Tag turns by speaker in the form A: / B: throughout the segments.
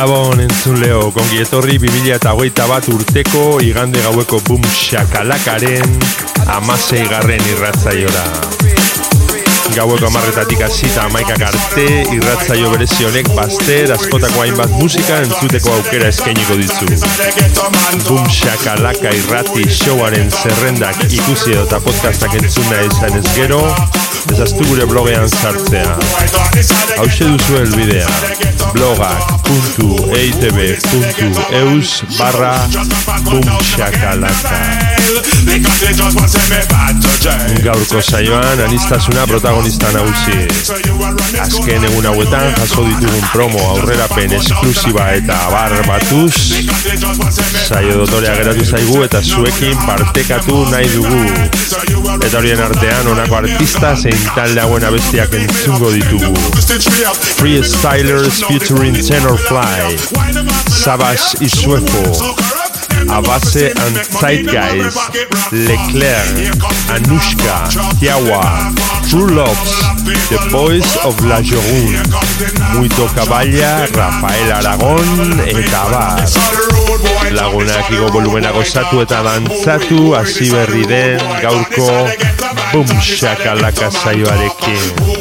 A: Gabon entzun leo, kongi etorri 2008 bat urteko igande gaueko boom shakalakaren amasei garren irratzaiora. Gaueko amarretatik hasita amaikak arte, irratzaio berezi honek baster, askotako hainbat musika entzuteko aukera eskainiko ditzu. Boom shakalaka irrati showaren zerrendak ikusi edo eta podcastak entzuna izan ez gero, ezaztu gure blogean sartzea. Hau duzu elbidea, blogak.eitb.eus barra boomshakalaka. Gaurko saioan, anistasuna protagonista nagusi. Azken egun hauetan jaso ditugun promo aurrerapen esklusiba eta abar batuz. Saio dotorea geratu zaigu eta zuekin partekatu nahi dugu. Eta horien artean, honako artista zein talde hauen abestiak entzungo ditugu. Freestylers featuring Tenorfly, Savage Isuefo, Abase and Zeitgeist, Leclerc, Anushka, Tiawa, True Loves, The Boys of La Jorun, Muito Caballa, Rafael Aragón, eta bar. Lagunak igo volumena gozatu eta dantzatu, hasi berri den gaurko Boom Shakalaka saioarekin.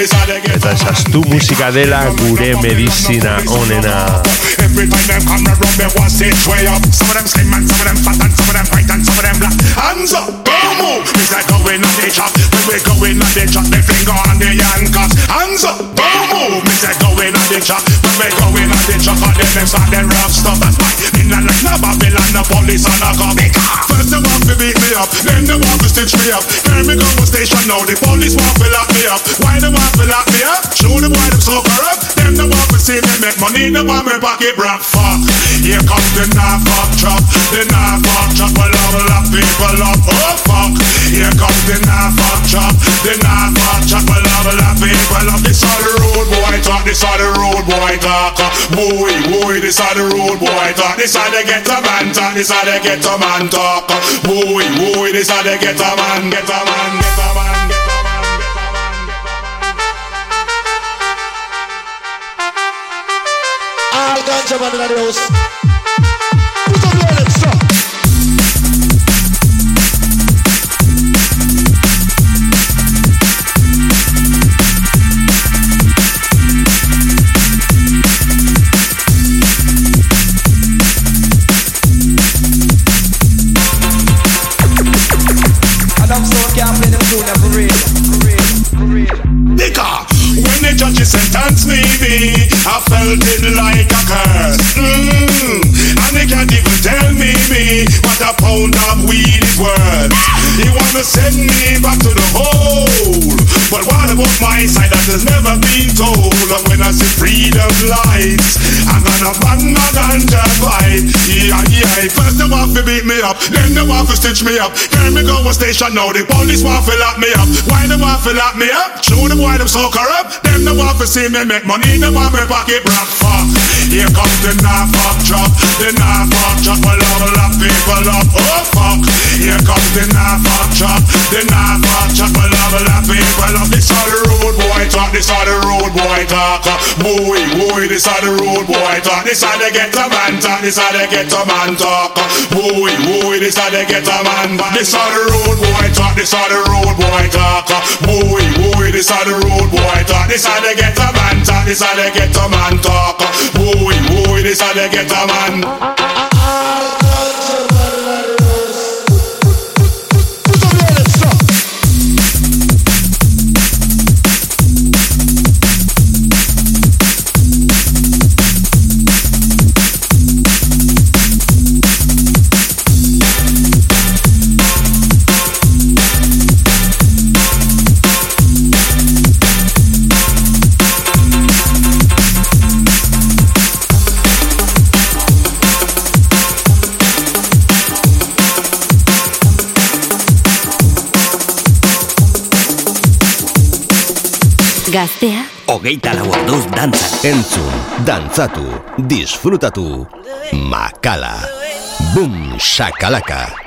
A: Eta esaztu musika dela gure medizina onena.
B: Every time them come around me want sit way up Some of them slim and some of them fat and some of them white and some of them black Hands up, boom, move We say go in and they chop When we go in and they chop The finger on the handcuffs Hands up, boom, move We say go in and they chop When we go in and they chop And then them start them rough stuff That's why Like no Babylon The police and a come First they want to beat me up Then they want to stitch me up. Carry me go to station now The police want to lock me up. Why they want to lock me up? Show them why them so corrupt Them they want to see me make money They want me pocket broke Fuck. Here comes the knife fuck chop The knife fuck chop Well all of people up Oh fuck. Here comes the knife fuck chop The knife fuck chop Well all of people up This all the road boy talk This all the road boy talk. Boy boy This all the road boy talk. This all the get a man talk This all the get a man talk. Boy boy This all the get a man Get a man Get a man Get a man Get a man me up. Carry me go a station now, the police want to lock me up. Why they want to lock me up? Show them why them so corrupt. Them they want to see me make money, they want me pocket rock. Fuck. Here comes the knife fuck drop, the knife fuck drop. All the lock people up. Oh fuck. Here comes the knife fuck drop, the knife fuck drop. All the lock people up. This all the road boy talk. This are the road boy talk. Boy, boy, this are the road boy talk. This are the get a man talk. This are the get a man talk. Boy, boy, this are the get a man. This are the road boy talk. This are the road boy talk. Boy, boy, this are the road boy talk. This are the get a man talk. This are the get a man talk. Boy, boy, this are the get a man.
C: Gaztea,
D: Hogeita lau orduz dantzan.
E: Entzun, dantzatu, disfrutatu, makala. Boom, shakalaka.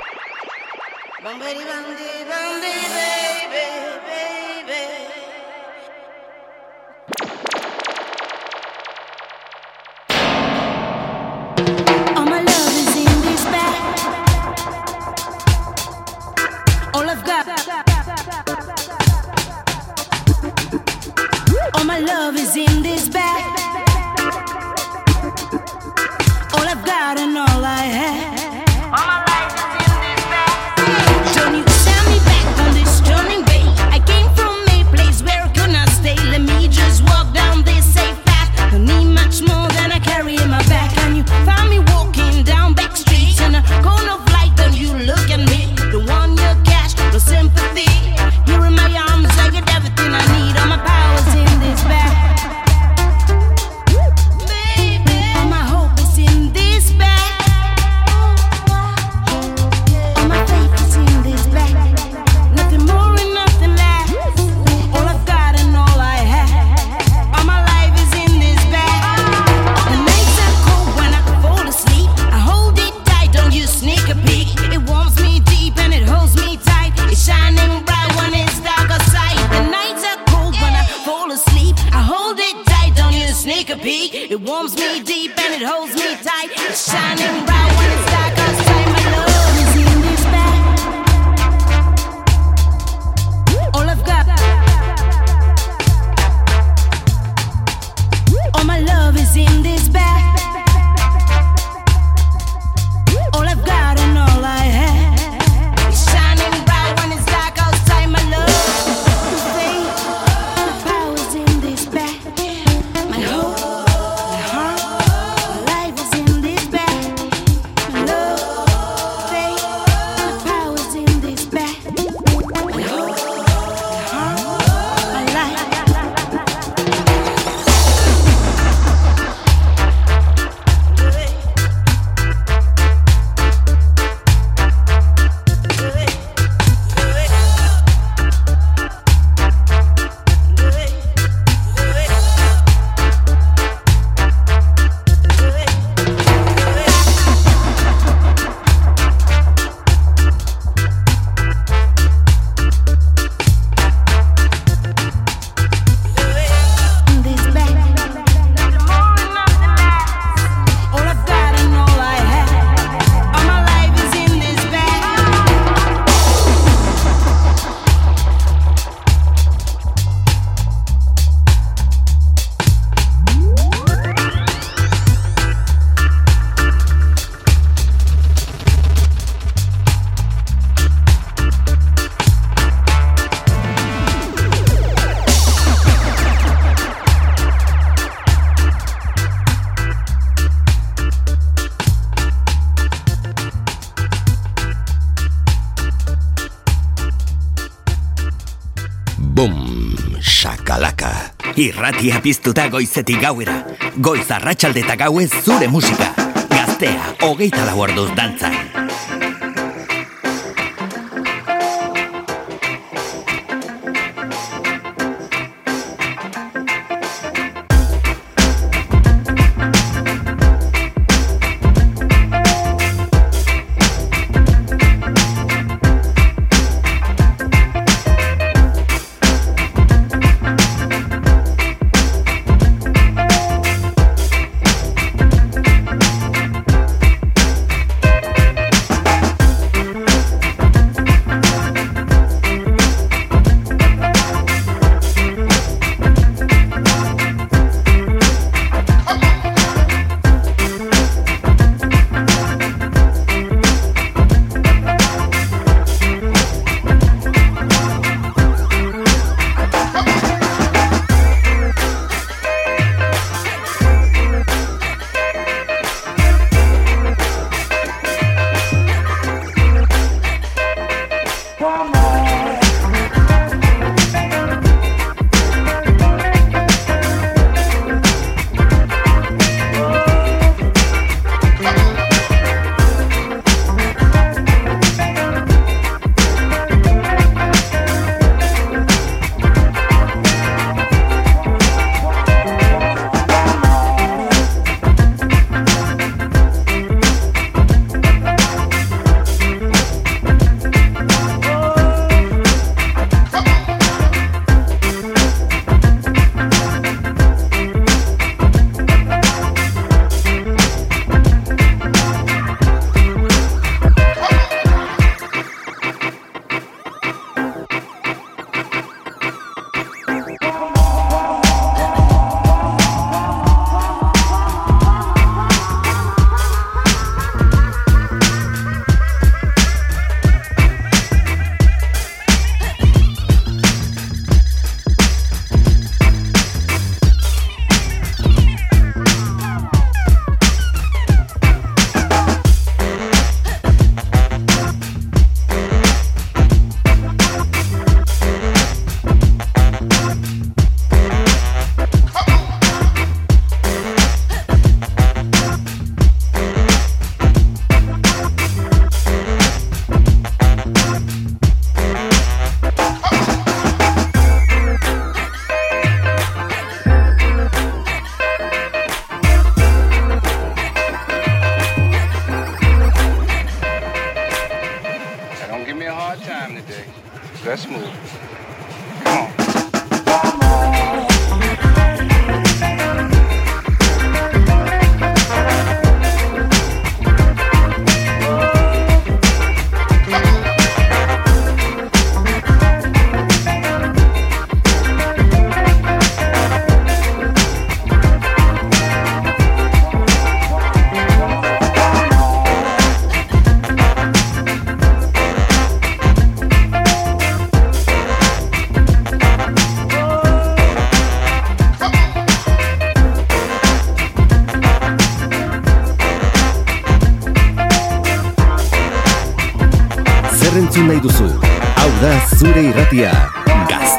D: Irratia piztuta goizetik gauera. Goiz arratsalde eta gauez zure musika. Gaztea, hogeita lau orduz dantzan.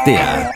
F: Gaztea.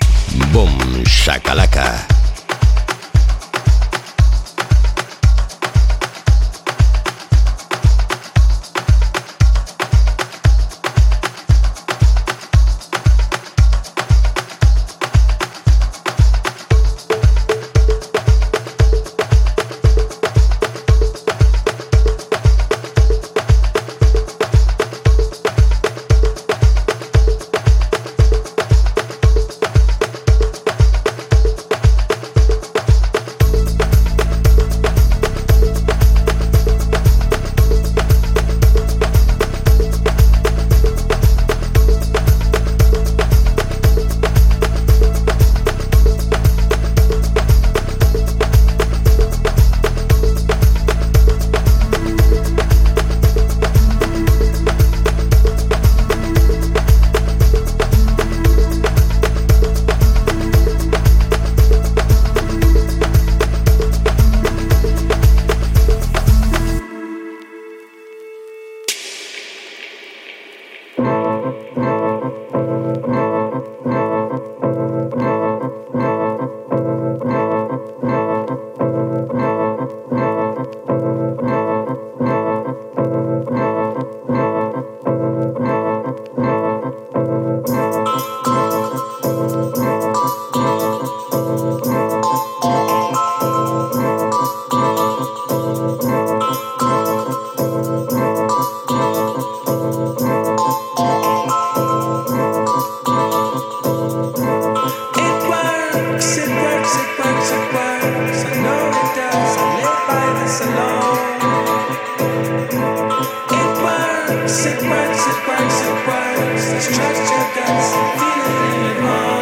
F: It
G: works. It works. It works. right. Stretch your guts, feel it
H: in your mind.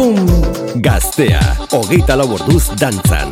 H: Boom.
I: Gaztea, hogeita lau orduz dantzan.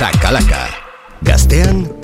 F: Shakalaka. Gaztean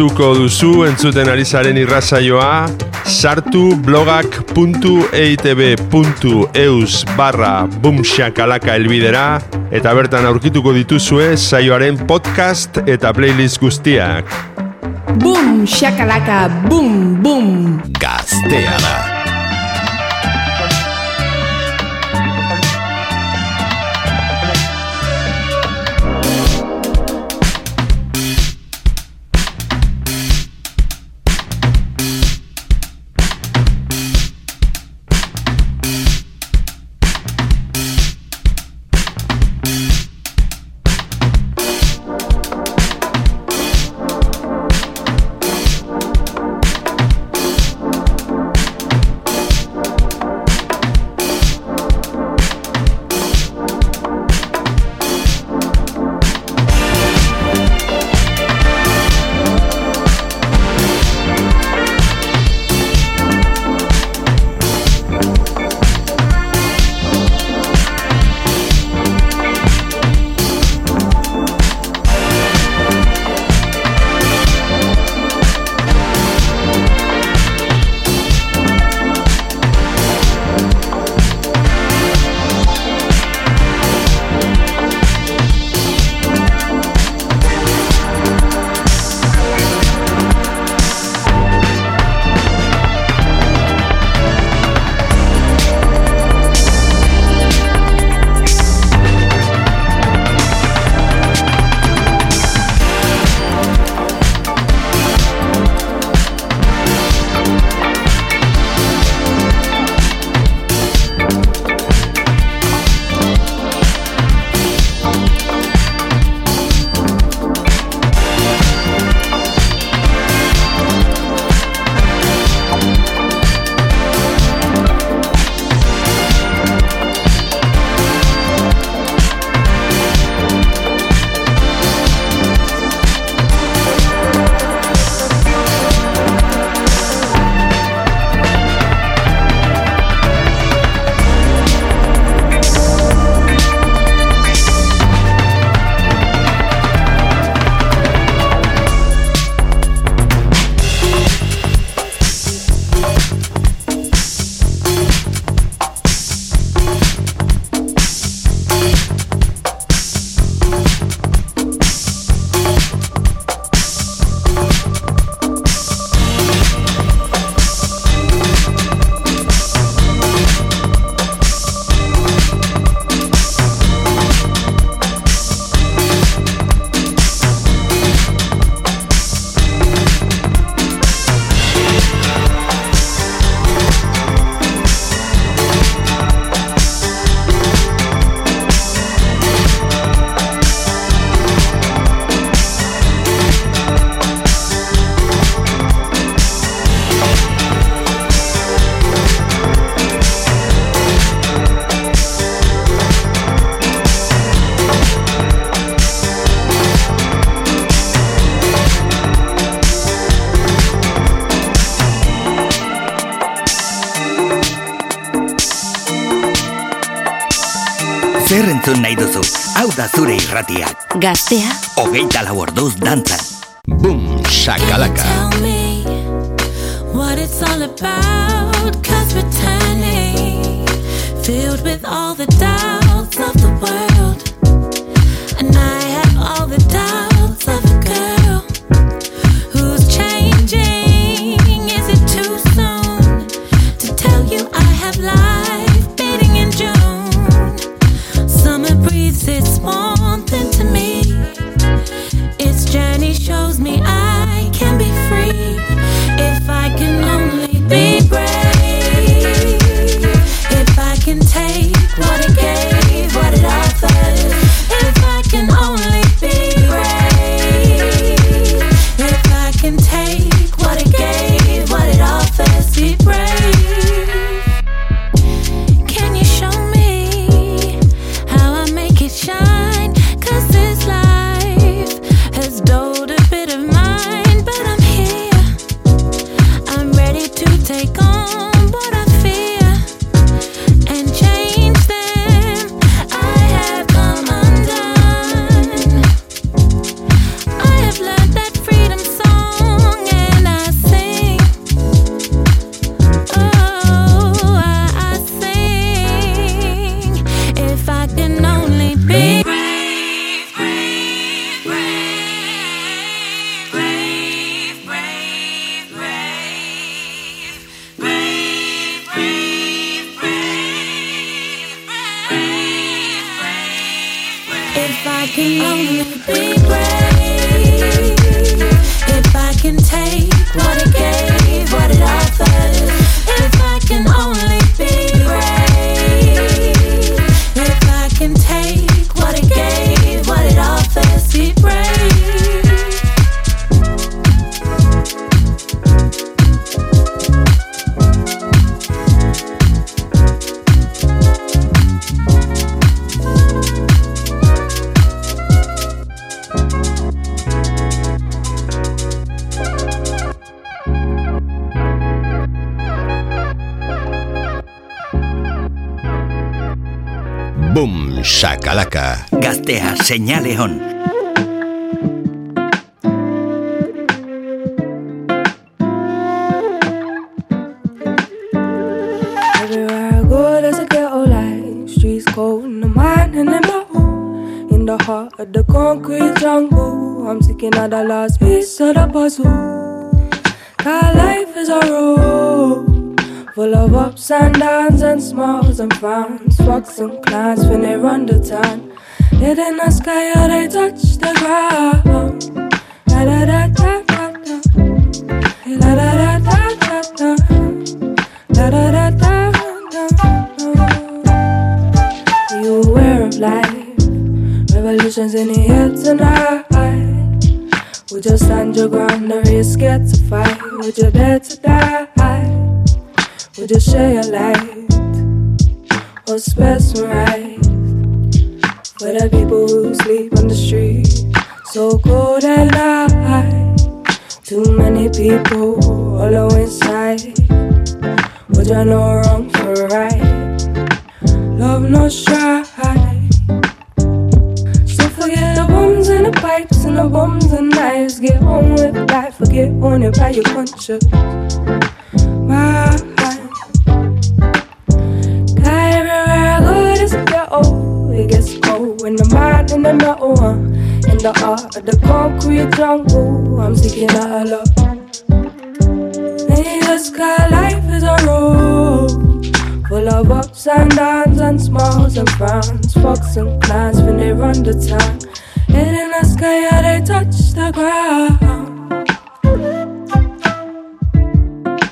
A: gustuko duzu entzuten ari zaren irrazaioa, sartu blogak.eitb.eus barra bumxakalaka elbidera, eta bertan aurkituko dituzue saioaren podcast eta playlist guztiak.
C: Boom, shakalaka, boom, boom.
E: Gaztea da.
D: Irratiak.
C: Gaztea.
D: Hogeita lau orduz dantzan.
E: Boom, shakalaka.
J: Tell me what it's all about, cause we're turning, filled with all the doubts to take
D: on. Señale.
K: Everywhere I go, there's a ghetto life. Streets cold in the in my. In the heart of the concrete jungle, I'm seeking out the last piece of the puzzle. God, life is a road full of ups and downs and smiles and frowns. Fucks and clowns when they run the town. In the sky, or they touch the ground. Da da da da da da. Da da da da da da. Da da da da da. You aware of life? Revolutions in the air tonight. Would you stand your ground or are you scared to fight? Would you dare to die? Would you share your light or some right for the people who sleep on the street? So cold at night. Too many people hollow inside. Would you know wrong for right? Love no strife. So forget the bombs and the pipes and the bombs and knives. Get on with life, forget on it by your conscience. My guy everywhere I go, this old. It gets when the mind and the metal one. In the heart of the concrete jungle, I'm seeking out love. In the sky, life is a road full of ups and downs and smiles and frowns. Fucks and clowns when they run the town. And in the sky, yeah, they touch the ground.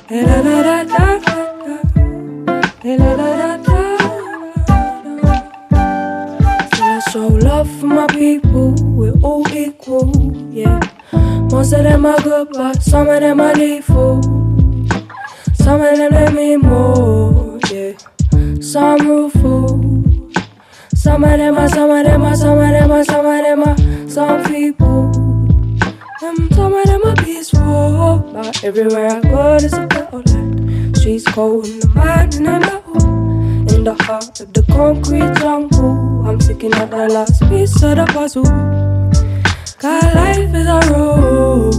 K: Da, da, da, da, da, da, da, da. For my people, we're all equal, yeah. Most of them are good, but some of them are lethal. Some of them let me more, yeah. Some rueful. Some of them are, some of them are, some of them are, some of them are, some people. And some of them are peaceful, but everywhere I go, there's a battle. Streets cold in the mind and the metal. In the heart of the concrete jungle, I'm seeking out the last piece of the puzzle. God, life is a road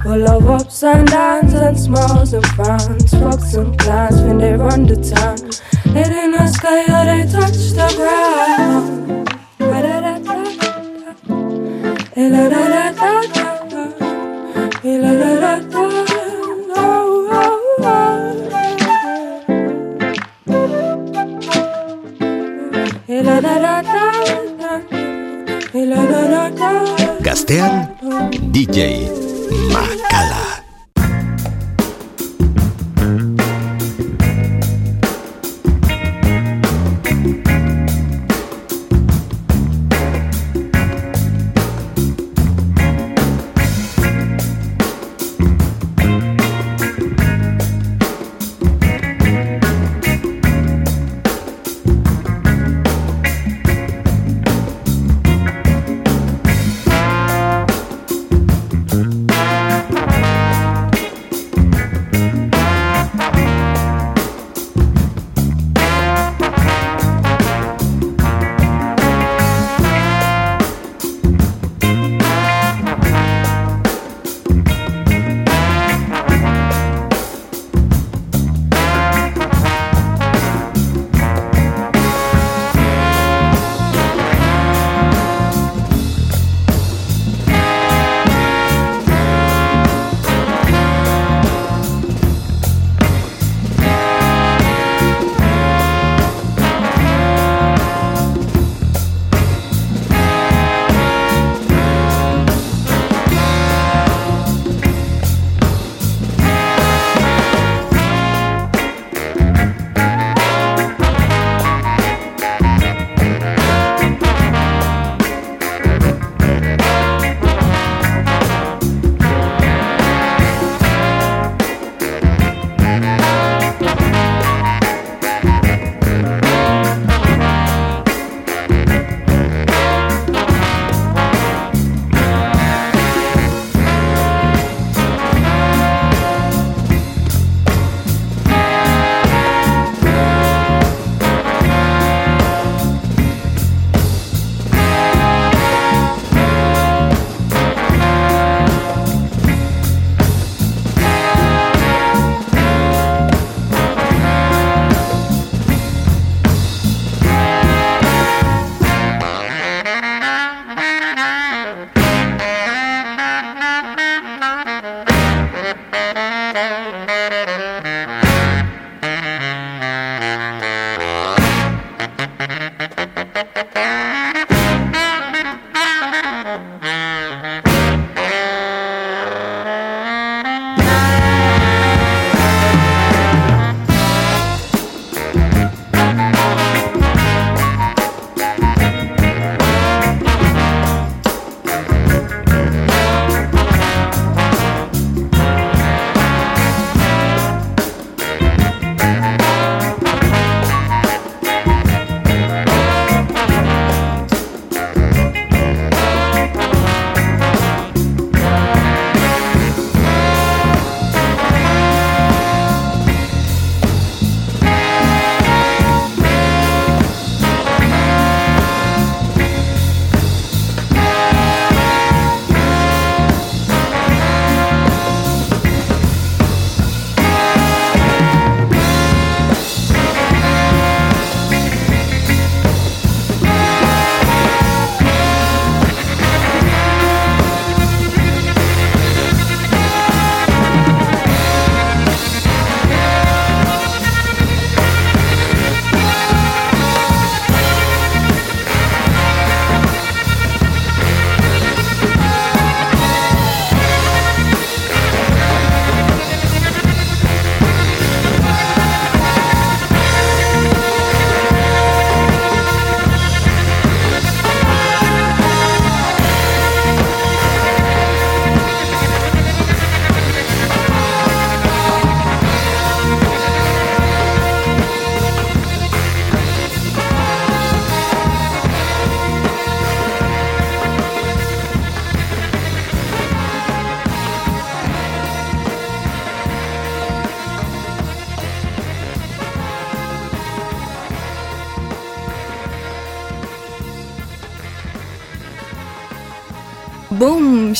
K: full of ups and downs and smiles and frowns. Fucks and plans when they run the town. Head in the sky, or they touch the ground. Da-da-da-da-da. La-da-da-da-da. Hey, la-da-da-da. Oh,
E: Gaztean, DJ Makala.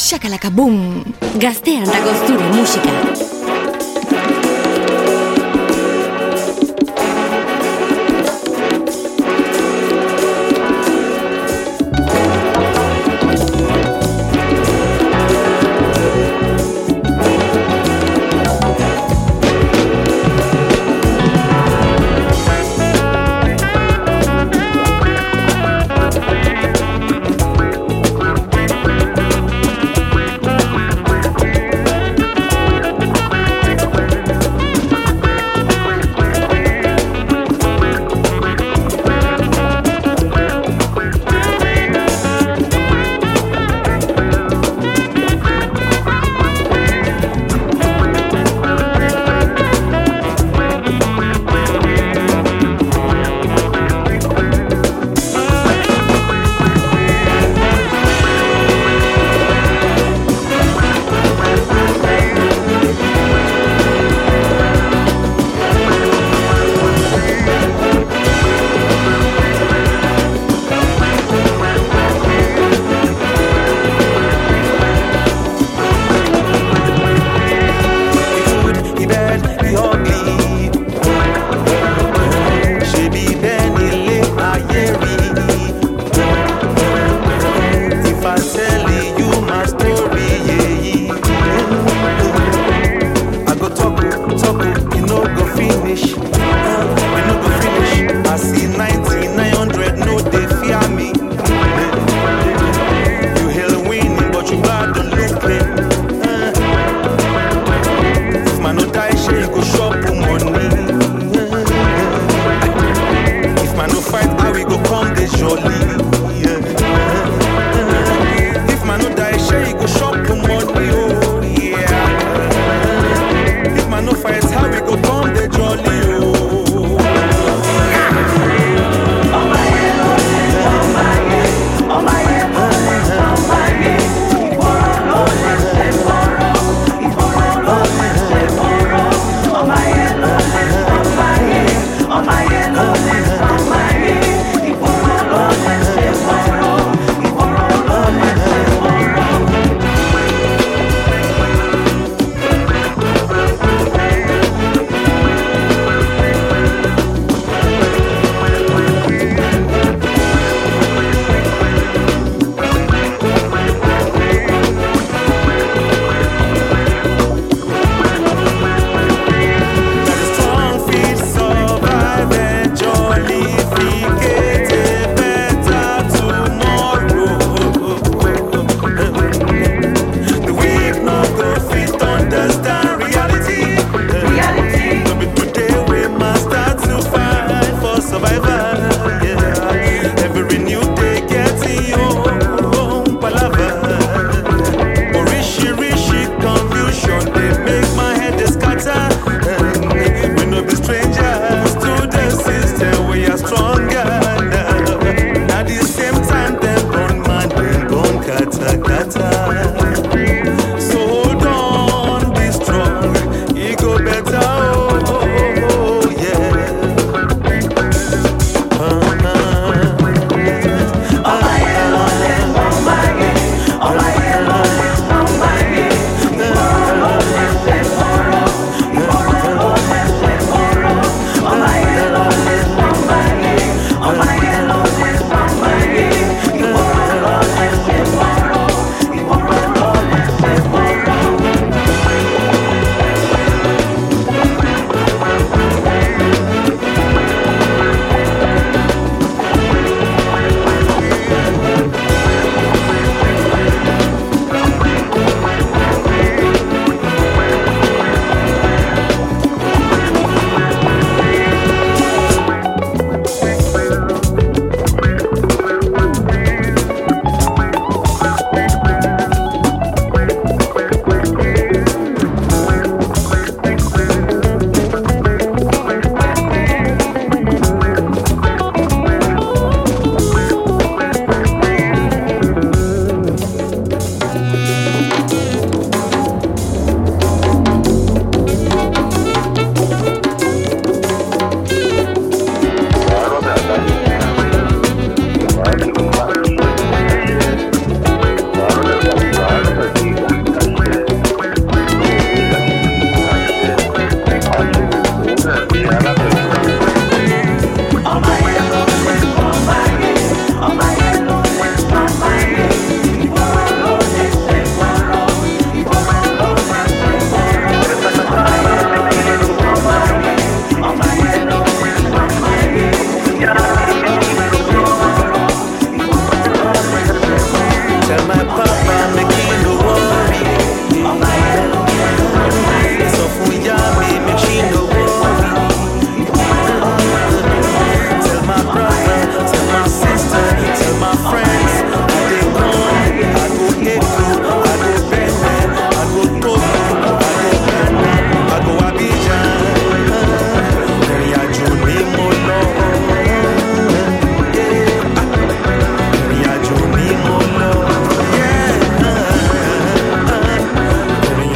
L: Shakalaka boom. Gaztean dago zure musika.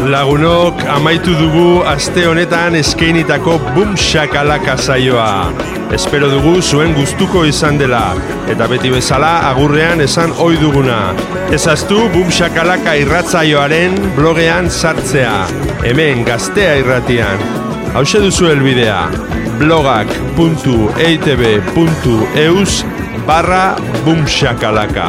A: Lagunok amaitu dugu aste honetan eskeinitako bum shakalaka saioa. Espero dugu zuen gustuko izan dela eta beti bezala agurrean esan ohi duguna. Ezaztu bum shakalaka irratzaioaren blogean sartzea. Hemen gaztea irratian. Hauxe duzu helbidea blogak.eitb.eus barra bumshakalaka.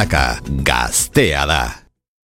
F: Galaka, gaztea da.